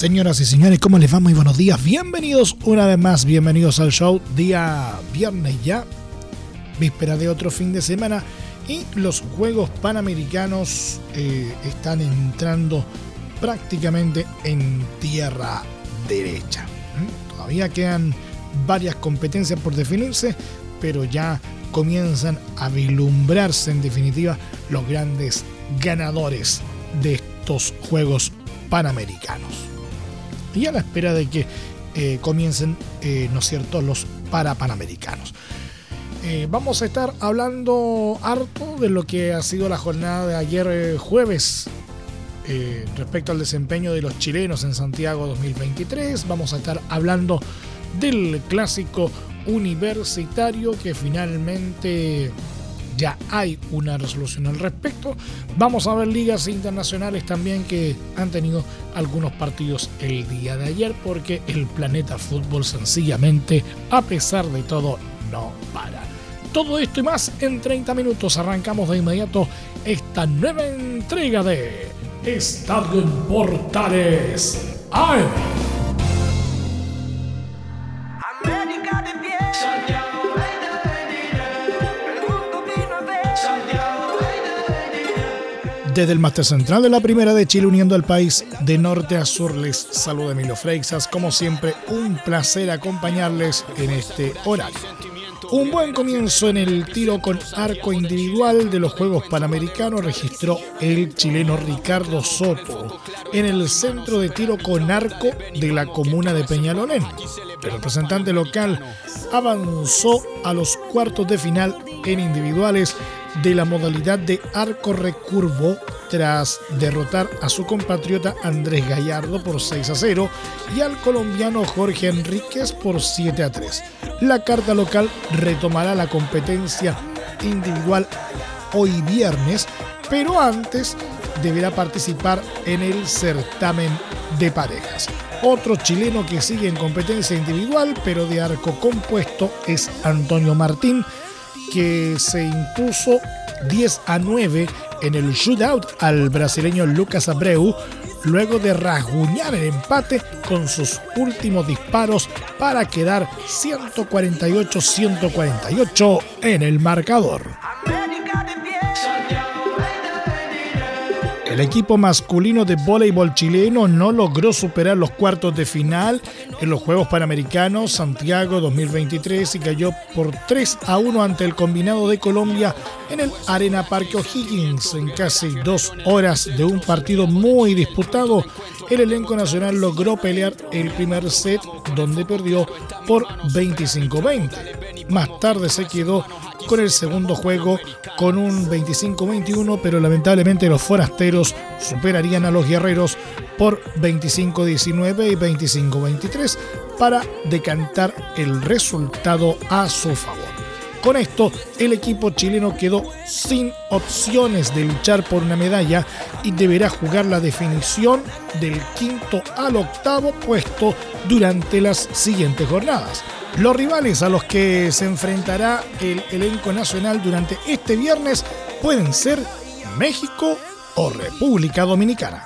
Señoras y señores, ¿cómo les va? Muy buenos días. Bienvenidos una vez más, bienvenidos al show. Día viernes ya, víspera de otro fin de semana. Y los Juegos Panamericanos eh, están entrando prácticamente en tierra derecha. ¿Mm? Todavía quedan varias competencias por definirse, pero ya comienzan a vislumbrarse en definitiva los grandes ganadores de estos Juegos Panamericanos y a la espera de que eh, comiencen, eh, ¿no es cierto?, los parapanamericanos. Eh, vamos a estar hablando harto de lo que ha sido la jornada de ayer jueves respecto al desempeño de los chilenos en Santiago 2023. Vamos a estar hablando del clásico universitario que finalmente ya hay una resolución al respecto. Vamos a ver ligas internacionales también que han tenido algunos partidos el día de ayer porque el planeta fútbol sencillamente, a pesar de todo, no para. Todo esto y más en 30 minutos. Arrancamos de inmediato esta nueva entrega de Estadio en Portales. ¡Ay! Desde el máster central de la Primera de Chile, uniendo al país de norte a sur, les saluda Emilio Freixas. Como siempre, un placer acompañarles en este horario. Un buen comienzo en el tiro con arco individual de los Juegos Panamericanos registró el chileno Ricardo Soto en el centro de tiro con arco de la comuna de Peñalolén. El representante local avanzó a los cuartos de final en individuales de la modalidad de arco recurvo tras derrotar a su compatriota Andrés Gallardo por 6 a 0 y al colombiano Jorge Enríquez por 7 a 3. La carta local retomará la competencia individual hoy viernes, pero antes deberá participar en el certamen de parejas. Otro chileno que sigue en competencia individual, pero de arco compuesto, es Antonio Martín, que se impuso 10 a 9 en el shootout al brasileño Lucas Abreu luego de rasguñar el empate con sus últimos disparos para quedar 148-148 en el marcador. El equipo masculino de voleibol chileno no logró superar los cuartos de final en los Juegos Panamericanos Santiago 2023 y cayó por 3 a 1 ante el combinado de Colombia en el Arena Parque O'Higgins. En casi dos horas de un partido muy disputado, el elenco nacional logró pelear el primer set donde perdió por 25-20. Más tarde se quedó con el segundo juego con un 25-21, pero lamentablemente los forasteros superarían a los guerreros por 25-19 y 25-23 para decantar el resultado a su favor. Con esto, el equipo chileno quedó sin opciones de luchar por una medalla y deberá jugar la definición del quinto al octavo puesto durante las siguientes jornadas. Los rivales a los que se enfrentará el elenco nacional durante este viernes pueden ser México o República Dominicana.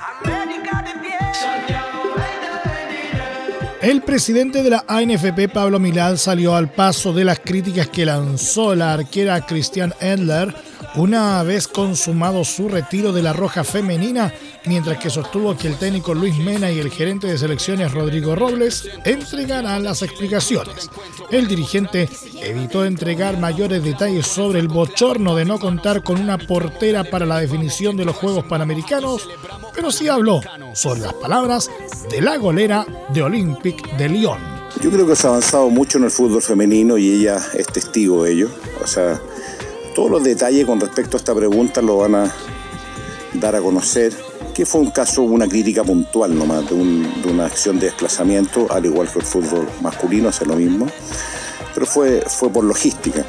El presidente de la ANFP, Pablo Milán, salió al paso de las críticas que lanzó la arquera Christian Endler una vez consumado su retiro de la roja femenina, mientras que sostuvo que el técnico Luis Mena y el gerente de selecciones Rodrigo Robles entregarán las explicaciones. El dirigente evitó entregar mayores detalles sobre el bochorno de no contar con una portera para la definición de los Juegos Panamericanos, pero sí habló sobre las palabras de la golera de Olympic de Lyon. Yo creo que se ha avanzado mucho en el fútbol femenino y ella es testigo de ello. O sea, todos los detalles con respecto a esta pregunta lo van a dar a conocer que fue un caso, una crítica puntual nomás de, de una acción de desplazamiento, al igual que el fútbol masculino, hace lo mismo, pero fue, fue por logística.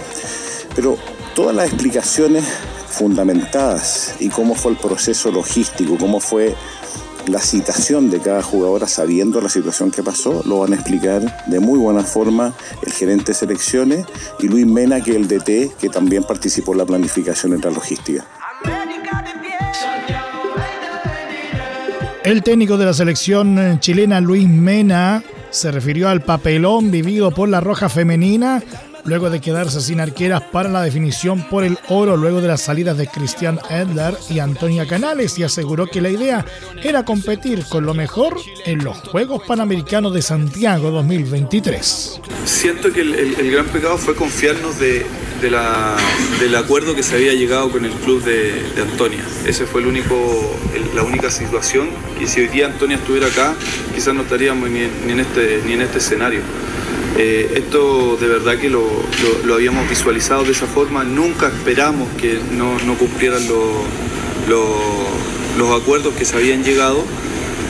Pero todas las explicaciones fundamentadas y cómo fue el proceso logístico, cómo fue la citación de cada jugadora sabiendo la situación que pasó, lo van a explicar de muy buena forma el gerente de selecciones y Luis Mena, que es el DT, que también participó en la planificación en la logística. El técnico de la selección chilena, Luis Mena, se refirió al papelón vivido por la Roja Femenina luego de quedarse sin arqueras para la definición por el oro luego de las salidas de Cristian Edler y Antonia Canales y aseguró que la idea era competir con lo mejor en los Juegos Panamericanos de Santiago 2023. Siento que el, gran pecado fue confiarnos de, la, del acuerdo que se había llegado con el club de, Antonia. Ese fue el único, la única situación y si hoy día Antonia estuviera acá, quizás no estaríamos ni en, este, ni en este escenario. Eh, esto de verdad que lo, habíamos visualizado de esa forma, nunca esperamos que no, cumplieran los acuerdos que se habían llegado.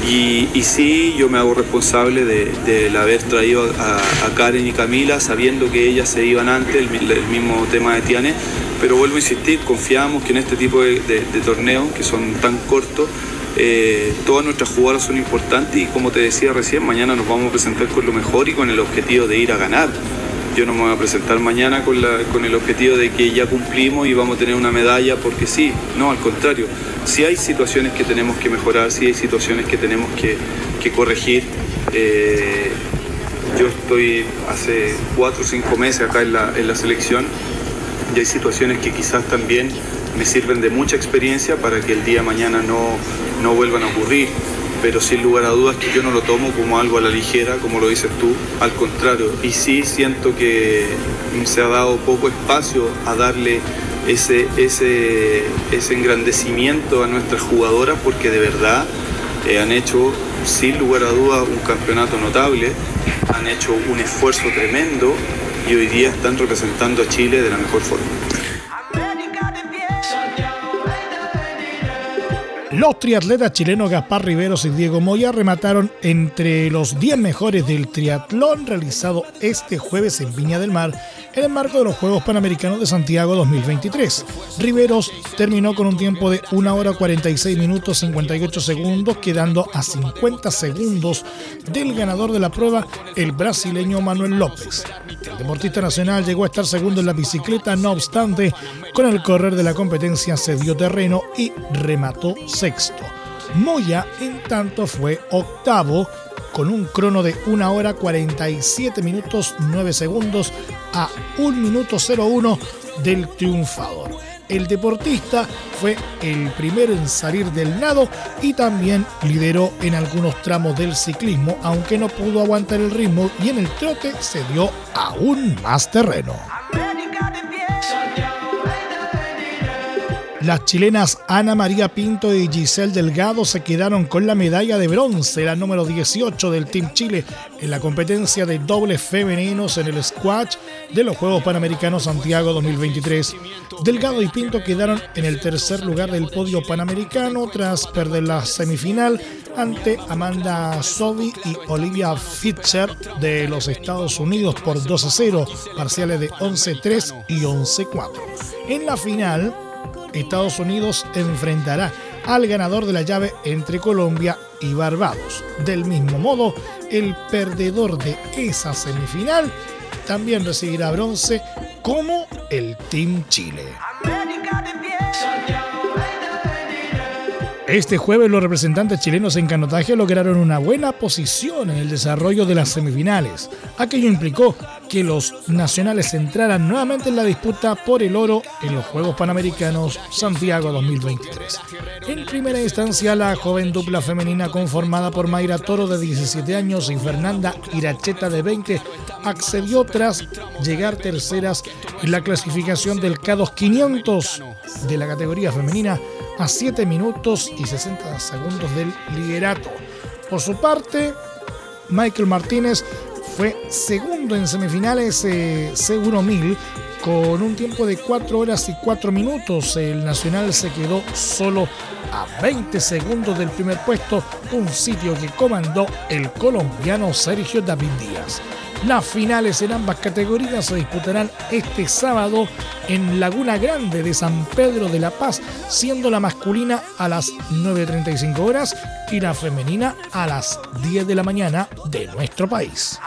Y, sí yo me hago responsable de, haber traído a, Karen y Camila sabiendo que ellas se iban antes, el, mismo tema de Tiane, pero vuelvo a insistir, confiamos que en este tipo de torneos que son tan cortos, eh, todas nuestras jugadoras son importantes y como te decía recién, mañana nos vamos a presentar con lo mejor y con el objetivo de ir a ganar. Yo no me voy a presentar mañana con, el objetivo de que ya cumplimos y vamos a tener una medalla porque sí, no, al contrario. Si hay situaciones que tenemos que mejorar, si hay situaciones que tenemos que, corregir. Eh, yo estoy hace cuatro o cinco meses acá en la, en la selección y hay situaciones que quizás también me sirven de mucha experiencia para que el día de mañana no, no vuelvan a ocurrir. Pero sin lugar a dudas que yo no lo tomo como algo a la ligera, como lo dices tú, al contrario. Y sí siento que se ha dado poco espacio a darle ese, ese, ese engrandecimiento a nuestras jugadoras porque de verdad eh, han hecho sin lugar a dudas un campeonato notable, han hecho un esfuerzo tremendo y hoy día están representando a Chile de la mejor forma. Los triatletas chilenos Gaspar Riveros y Diego Moya remataron entre los 10 mejores del triatlón realizado este jueves en Viña del Mar en el marco de los Juegos Panamericanos de Santiago 2023. Riveros terminó con un tiempo de 1 hora 46 minutos 58 segundos, quedando a 50 segundos del ganador de la prueba, el brasileño Manuel López. El deportista nacional llegó a estar segundo en la bicicleta, no obstante, con el correr de la competencia se dio terreno y remató sexto. Moya, en tanto, fue octavo con un crono de 1 hora 47 minutos 9 segundos a 1 minuto 01 del triunfador. El deportista fue el primero en salir del nado y también lideró en algunos tramos del ciclismo, aunque no pudo aguantar el ritmo y en el trote se dio aún más terreno. Las chilenas Ana María Pinto y Giselle Delgado se quedaron con la medalla de bronce, la número 18 del Team Chile, en la competencia de dobles femeninos en el squash de los Juegos Panamericanos Santiago 2023. Delgado y Pinto quedaron en el tercer lugar del podio panamericano tras perder la semifinal ante Amanda Sobi y Olivia Fitcher de los Estados Unidos por 2 a 0, parciales de 11-3 y 11-4. En la final, Estados Unidos enfrentará al ganador de la llave entre Colombia y Barbados. Del mismo modo, el perdedor de esa semifinal también recibirá bronce como el Team Chile. Este jueves los representantes chilenos en canotaje lograron una buena posición en el desarrollo de las semifinales. Aquello implicó que los nacionales entraran nuevamente en la disputa por el oro en los Juegos Panamericanos Santiago 2023. En primera instancia, la joven dupla femenina conformada por Mayra Toro de 17 años y Fernanda Iracheta de 20 accedió tras llegar terceras en la clasificación del K2 500 de la categoría femenina a 7 minutos y 60 segundos del liderato. Por su parte, Michael Martínez fue segundo en semifinales eh, C1000 Con un tiempo de 4 horas y 4 minutos, el Nacional se quedó solo a 20 segundos del primer puesto, un sitio que comandó el colombiano Sergio David Díaz. Las finales en ambas categorías se disputarán este sábado en Laguna Grande de San Pedro de la Paz, siendo la masculina a las 9.35 horas y la femenina a las 10 de la mañana de nuestro país.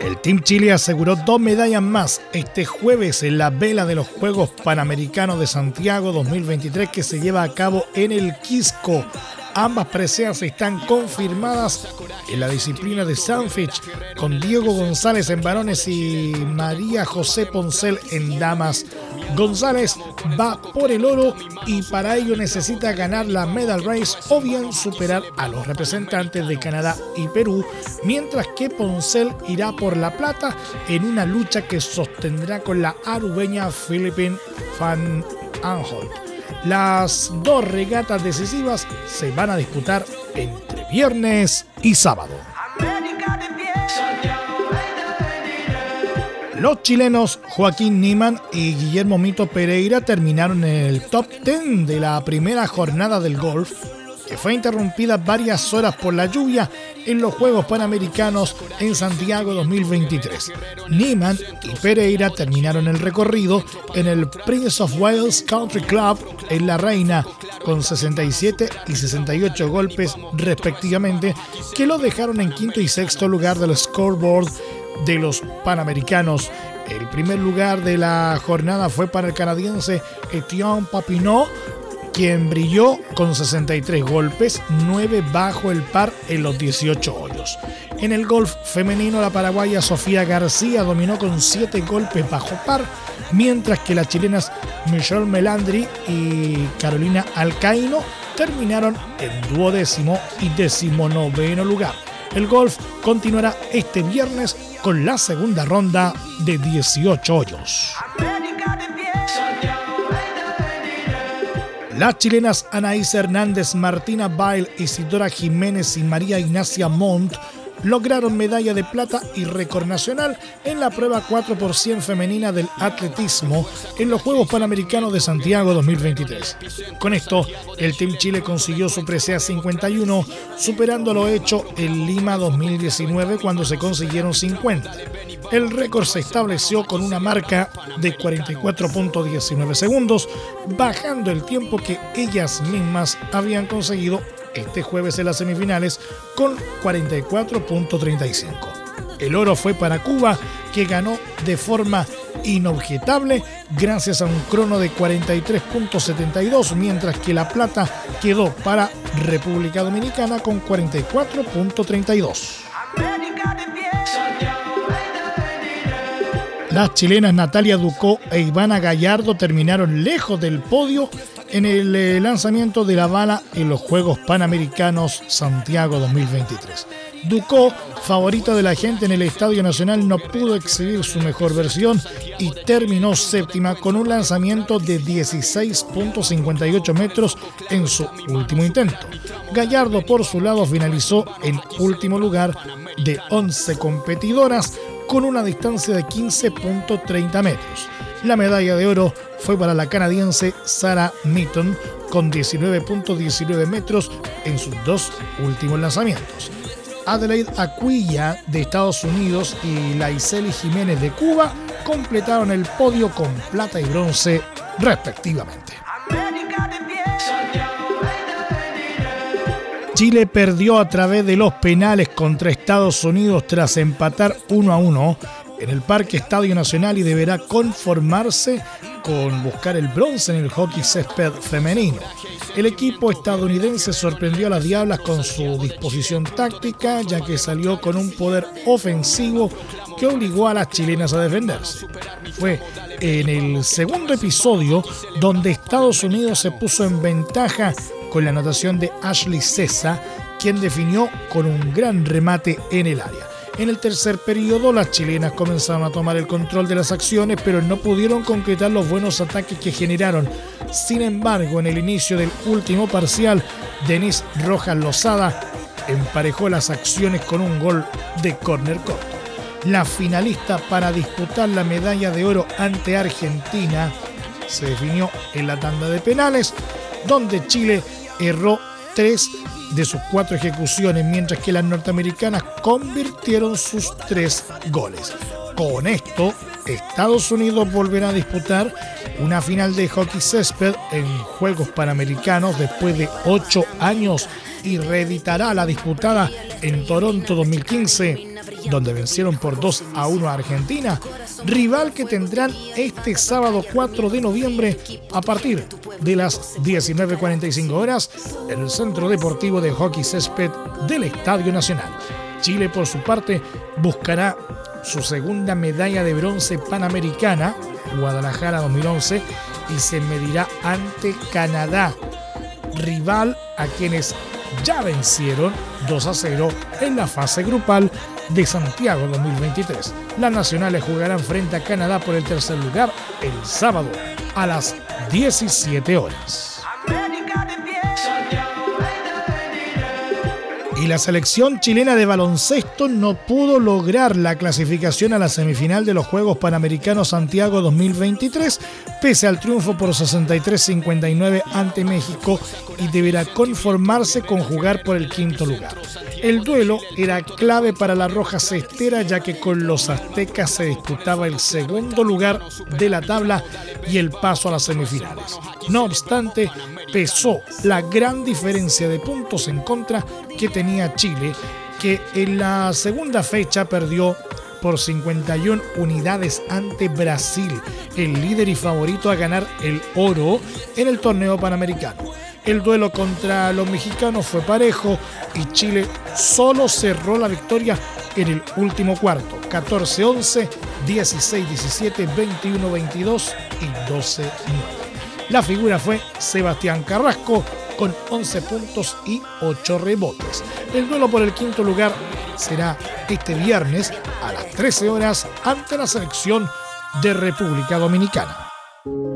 El Team Chile aseguró dos medallas más este jueves en la vela de los Juegos Panamericanos de Santiago 2023 que se lleva a cabo en el Quisco. Ambas preseas están confirmadas en la disciplina de Sandwich con Diego González en varones y María José Poncel en damas. González va por el oro y para ello necesita ganar la Medal Race o bien superar a los representantes de Canadá y Perú, mientras que Poncel irá por la plata en una lucha que sostendrá con la arubeña Philippine Van Anholt. Las dos regatas decisivas se van a disputar entre viernes y sábado. Los chilenos Joaquín Niman y Guillermo Mito Pereira terminaron en el top 10 de la primera jornada del golf que fue interrumpida varias horas por la lluvia en los Juegos Panamericanos en Santiago 2023. Niemann y Pereira terminaron el recorrido en el Prince of Wales Country Club en La Reina con 67 y 68 golpes respectivamente que lo dejaron en quinto y sexto lugar del scoreboard de los Panamericanos. El primer lugar de la jornada fue para el canadiense Etienne Papineau quien brilló con 63 golpes, 9 bajo el par en los 18 hoyos. En el golf femenino, la paraguaya Sofía García dominó con 7 golpes bajo par, mientras que las chilenas Michelle Melandri y Carolina Alcaíno terminaron en duodécimo y decimonoveno lugar. El golf continuará este viernes con la segunda ronda de 18 hoyos. Las chilenas Anaís Hernández, Martina Bail, Isidora Jiménez y María Ignacia Montt lograron medalla de plata y récord nacional en la prueba 4 por 100 femenina del atletismo en los Juegos Panamericanos de Santiago 2023. Con esto, el Team Chile consiguió su presea 51, superando lo hecho en Lima 2019 cuando se consiguieron 50. El récord se estableció con una marca de 44.19 segundos, bajando el tiempo que ellas mismas habían conseguido este jueves en las semifinales con 44.35. El oro fue para Cuba, que ganó de forma inobjetable gracias a un crono de 43.72, mientras que la plata quedó para República Dominicana con 44.32. Las chilenas Natalia Ducó e Ivana Gallardo terminaron lejos del podio en el eh, lanzamiento de la bala en los Juegos Panamericanos Santiago 2023. Ducó, favorita de la gente en el Estadio Nacional, no pudo exhibir su mejor versión y terminó séptima con un lanzamiento de 16.58 metros en su último intento. Gallardo, por su lado, finalizó en último lugar de 11 competidoras con una distancia de 15.30 metros. La medalla de oro fue para la canadiense Sarah Mitton con 19.19 metros en sus dos últimos lanzamientos. Adelaide Aquilla de Estados Unidos y Laiseli Jiménez de Cuba completaron el podio con plata y bronce respectivamente. Chile perdió a través de los penales contra Estados Unidos tras empatar 1 a 1 en el Parque Estadio Nacional y deberá conformarse con buscar el bronce en el hockey césped femenino. El equipo estadounidense sorprendió a las Diablas con su disposición táctica, ya que salió con un poder ofensivo que obligó a las chilenas a defenderse. Fue en el segundo episodio donde Estados Unidos se puso en ventaja con la anotación de Ashley Cesa, quien definió con un gran remate en el área. En el tercer periodo, las chilenas comenzaron a tomar el control de las acciones, pero no pudieron concretar los buenos ataques que generaron. Sin embargo, en el inicio del último parcial, Denis Rojas Lozada emparejó las acciones con un gol de córner corto. la finalista para disputar la medalla de oro ante Argentina se definió en la tanda de penales, donde Chile erró tres de sus cuatro ejecuciones, mientras que las norteamericanas convirtieron sus tres goles. Con esto, Estados Unidos volverá a disputar una final de hockey césped en Juegos Panamericanos después de ocho años y reeditará la disputada en Toronto 2015, donde vencieron por 2 a 1 a Argentina, rival que tendrán este sábado 4 de noviembre a partir de las 19.45 horas en el Centro Deportivo de Hockey Césped del Estadio Nacional. Chile, por su parte, buscará su segunda medalla de bronce panamericana, Guadalajara 2011, y se medirá ante Canadá, rival a quienes ya vencieron 2 a 0 en la fase grupal de Santiago 2023. Las nacionales jugarán frente a Canadá por el tercer lugar el sábado a las 17 horas. La selección chilena de baloncesto no pudo lograr la clasificación a la semifinal de los Juegos Panamericanos Santiago 2023, pese al triunfo por 63-59 ante México y deberá conformarse con jugar por el quinto lugar. El duelo era clave para la Roja Cestera ya que con los aztecas se disputaba el segundo lugar de la tabla y el paso a las semifinales. No obstante, pesó la gran diferencia de puntos en contra que tenía Chile, que en la segunda fecha perdió por 51 unidades ante Brasil, el líder y favorito a ganar el oro en el torneo panamericano. El duelo contra los mexicanos fue parejo y Chile solo cerró la victoria en el último cuarto, 14-11, 16-17, 21-22 y 12-9. La figura fue Sebastián Carrasco con 11 puntos y 8 rebotes. El duelo por el quinto lugar será este viernes a las 13 horas ante la selección de República Dominicana.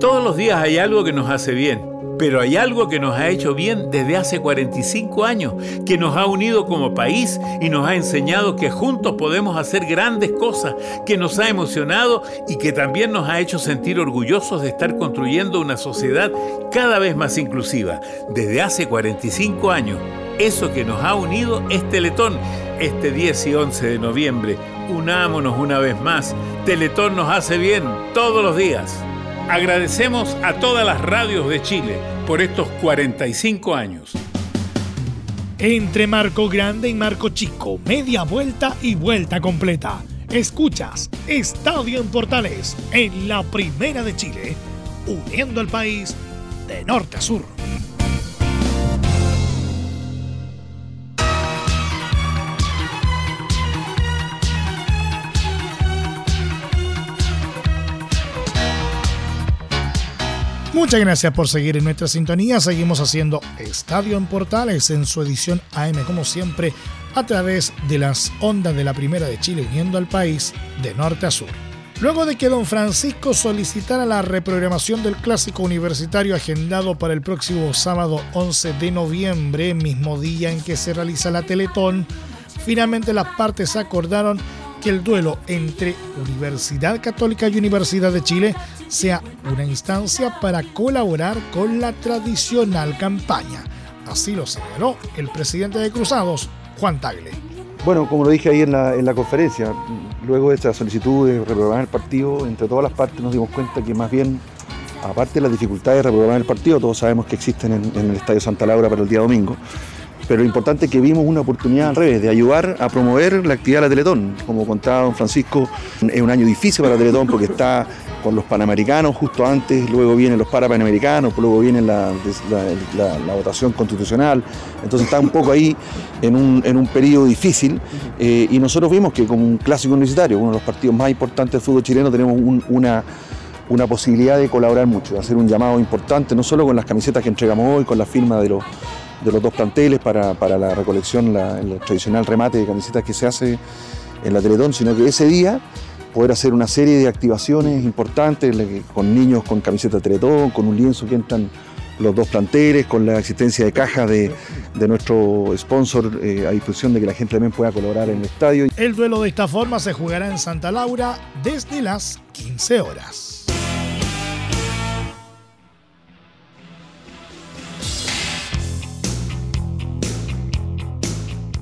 Todos los días hay algo que nos hace bien pero hay algo que nos ha hecho bien desde hace 45 años, que nos ha unido como país y nos ha enseñado que juntos podemos hacer grandes cosas, que nos ha emocionado y que también nos ha hecho sentir orgullosos de estar construyendo una sociedad cada vez más inclusiva. Desde hace 45 años, eso que nos ha unido es Teletón. Este 10 y 11 de noviembre, unámonos una vez más. Teletón nos hace bien todos los días. Agradecemos a todas las radios de Chile por estos 45 años. Entre Marco Grande y Marco Chico, media vuelta y vuelta completa. Escuchas Estadio en Portales en la Primera de Chile, uniendo al país de norte a sur. Muchas gracias por seguir en nuestra sintonía. Seguimos haciendo Estadio en Portales en su edición AM, como siempre, a través de las ondas de la Primera de Chile, uniendo al país de norte a sur. Luego de que don Francisco solicitara la reprogramación del clásico universitario agendado para el próximo sábado 11 de noviembre, mismo día en que se realiza la Teletón, finalmente las partes acordaron que el duelo entre Universidad Católica y Universidad de Chile sea una instancia para colaborar con la tradicional campaña. Así lo señaló el presidente de Cruzados, Juan Tagle. Bueno, como lo dije ahí en la, conferencia, luego de esta solicitud de reprogramar el partido, entre todas las partes nos dimos cuenta que más bien, aparte de las dificultades de reprogramar el partido, todos sabemos que existen en, el Estadio Santa Laura para el día domingo, pero lo importante es que vimos una oportunidad al revés, de ayudar a promover la actividad de la Teletón. Como contaba don Francisco, es un año difícil para la Teletón porque está con los Panamericanos justo antes, luego vienen los Parapanamericanos, luego viene la, votación constitucional, entonces está un poco ahí en un, en periodo difícil eh, y nosotros vimos que como un clásico universitario, uno de los partidos más importantes del fútbol chileno, tenemos una una posibilidad de colaborar mucho, de hacer un llamado importante, no solo con las camisetas que entregamos hoy, con la firma de los, de los dos planteles para, la recolección, el tradicional remate de camisetas que se hace en la Teletón, sino que ese día poder hacer una serie de activaciones importantes con niños con camiseta Teletón, con un lienzo que entran los dos planteles, con la existencia de cajas de, de nuestro sponsor eh, a disposición de que la gente también pueda colaborar en el estadio. El duelo de esta forma se jugará en Santa Laura desde las 15 horas.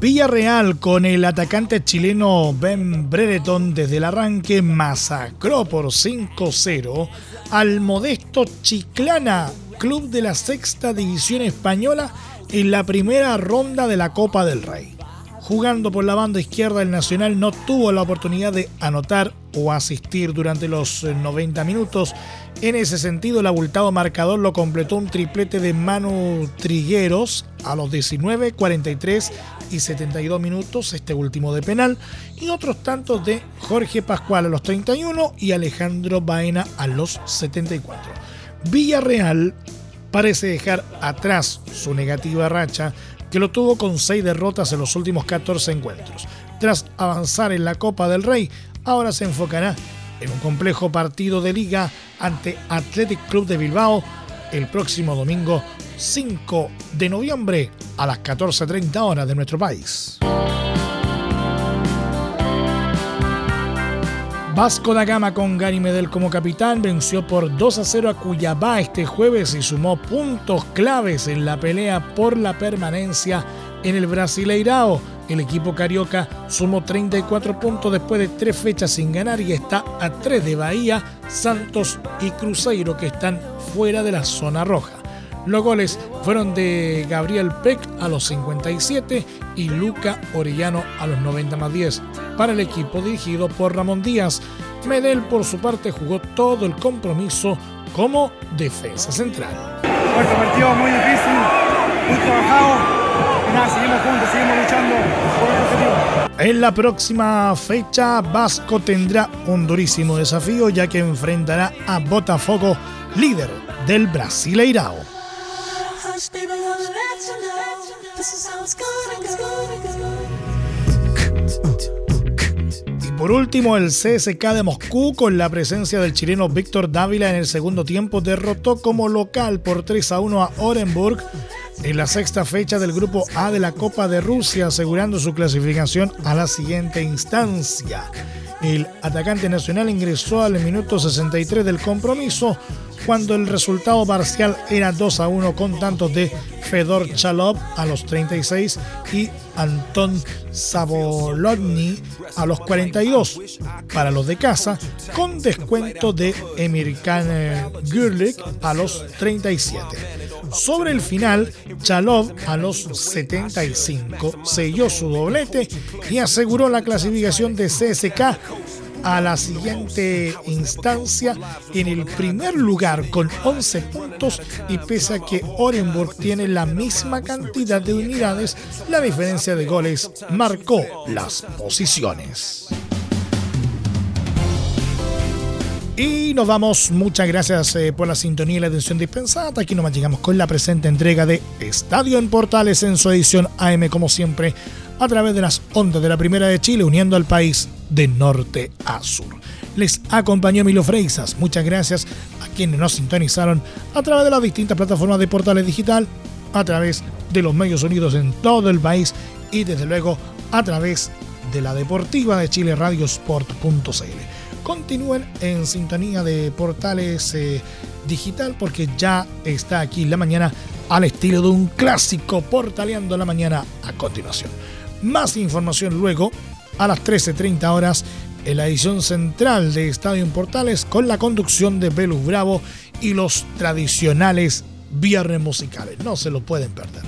Villarreal con el atacante chileno Ben Brereton desde el arranque masacró por 5-0 al modesto Chiclana, club de la sexta división española en la primera ronda de la Copa del Rey. Jugando por la banda izquierda, el Nacional no tuvo la oportunidad de anotar o asistir durante los 90 minutos. En ese sentido, el abultado marcador lo completó un triplete de Manu Trigueros a los 19, 43 y 72 minutos, este último de penal, y otros tantos de Jorge Pascual a los 31 y Alejandro Baena a los 74. Villarreal parece dejar atrás su negativa racha, que lo tuvo con 6 derrotas en los últimos 14 encuentros. Tras avanzar en la Copa del Rey, ahora se enfocará en un complejo partido de liga ante Athletic Club de Bilbao el próximo domingo 5 de noviembre a las 14.30 horas de nuestro país. Vasco da Gama con Gary Medel como capitán venció por 2 a 0 a Cuyabá este jueves y sumó puntos claves en la pelea por la permanencia en el Brasileirao. El equipo carioca sumó 34 puntos después de tres fechas sin ganar y está a 3 de Bahía, Santos y Cruzeiro que están fuera de la zona roja. Los goles fueron de Gabriel Peck a los 57 y Luca Orellano a los 90 más 10 para el equipo dirigido por Ramón Díaz. Medel por su parte jugó todo el compromiso como defensa central. partido muy difícil, muy trabajado. Nada, seguimos juntos, seguimos luchando por el objetivo. En la próxima fecha, Vasco tendrá un durísimo desafío ya que enfrentará a Botafogo, líder del Brasileirao. Y por último, el CSK de Moscú, con la presencia del chileno Víctor Dávila en el segundo tiempo, derrotó como local por 3 a 1 a Orenburg en la sexta fecha del Grupo A de la Copa de Rusia, asegurando su clasificación a la siguiente instancia. El atacante nacional ingresó al minuto 63 del compromiso cuando el resultado parcial era 2 a 1 con tantos de Fedor Chalov a los 36 y Anton Sabolotny a los 42 para los de casa, con descuento de Emirkan Gurlik a los 37. Sobre el final, Chalov a los 75 selló su doblete y aseguró la clasificación de CSK a la siguiente instancia en el primer lugar con 11 puntos y pese a que Orenburg tiene la misma cantidad de unidades, la diferencia de goles marcó las posiciones. Y nos vamos. Muchas gracias eh, por la sintonía y la atención dispensada. Aquí nomás llegamos con la presente entrega de Estadio en Portales en su edición AM, como siempre, a través de las ondas de la Primera de Chile, uniendo al país de norte a sur. Les acompañó Milo Freixas. Muchas gracias a quienes nos sintonizaron a través de las distintas plataformas de Portales Digital, a través de los medios unidos en todo el país y desde luego a través de la Deportiva de Chile Radiosport.cl continúen en sintonía de portales eh, digital porque ya está aquí la mañana al estilo de un clásico portaleando la mañana a continuación. Más información luego a las 13.30 horas en la edición central de Estadio en Portales con la conducción de Velus Bravo y los tradicionales viernes musicales. No se lo pueden perder.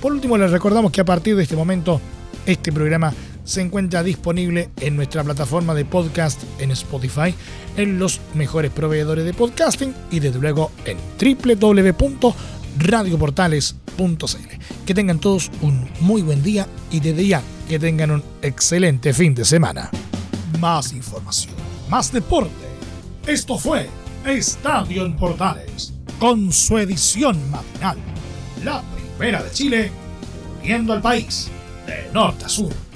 Por último, les recordamos que a partir de este momento este programa se encuentra disponible en nuestra plataforma de podcast en Spotify, en los mejores proveedores de podcasting y desde luego en www.radioportales.cl. Que tengan todos un muy buen día y desde ya que tengan un excelente fin de semana. Más información, más deporte. Esto fue Estadio en Portales, con su edición matinal. La primera de Chile, viendo al país de norte a sur.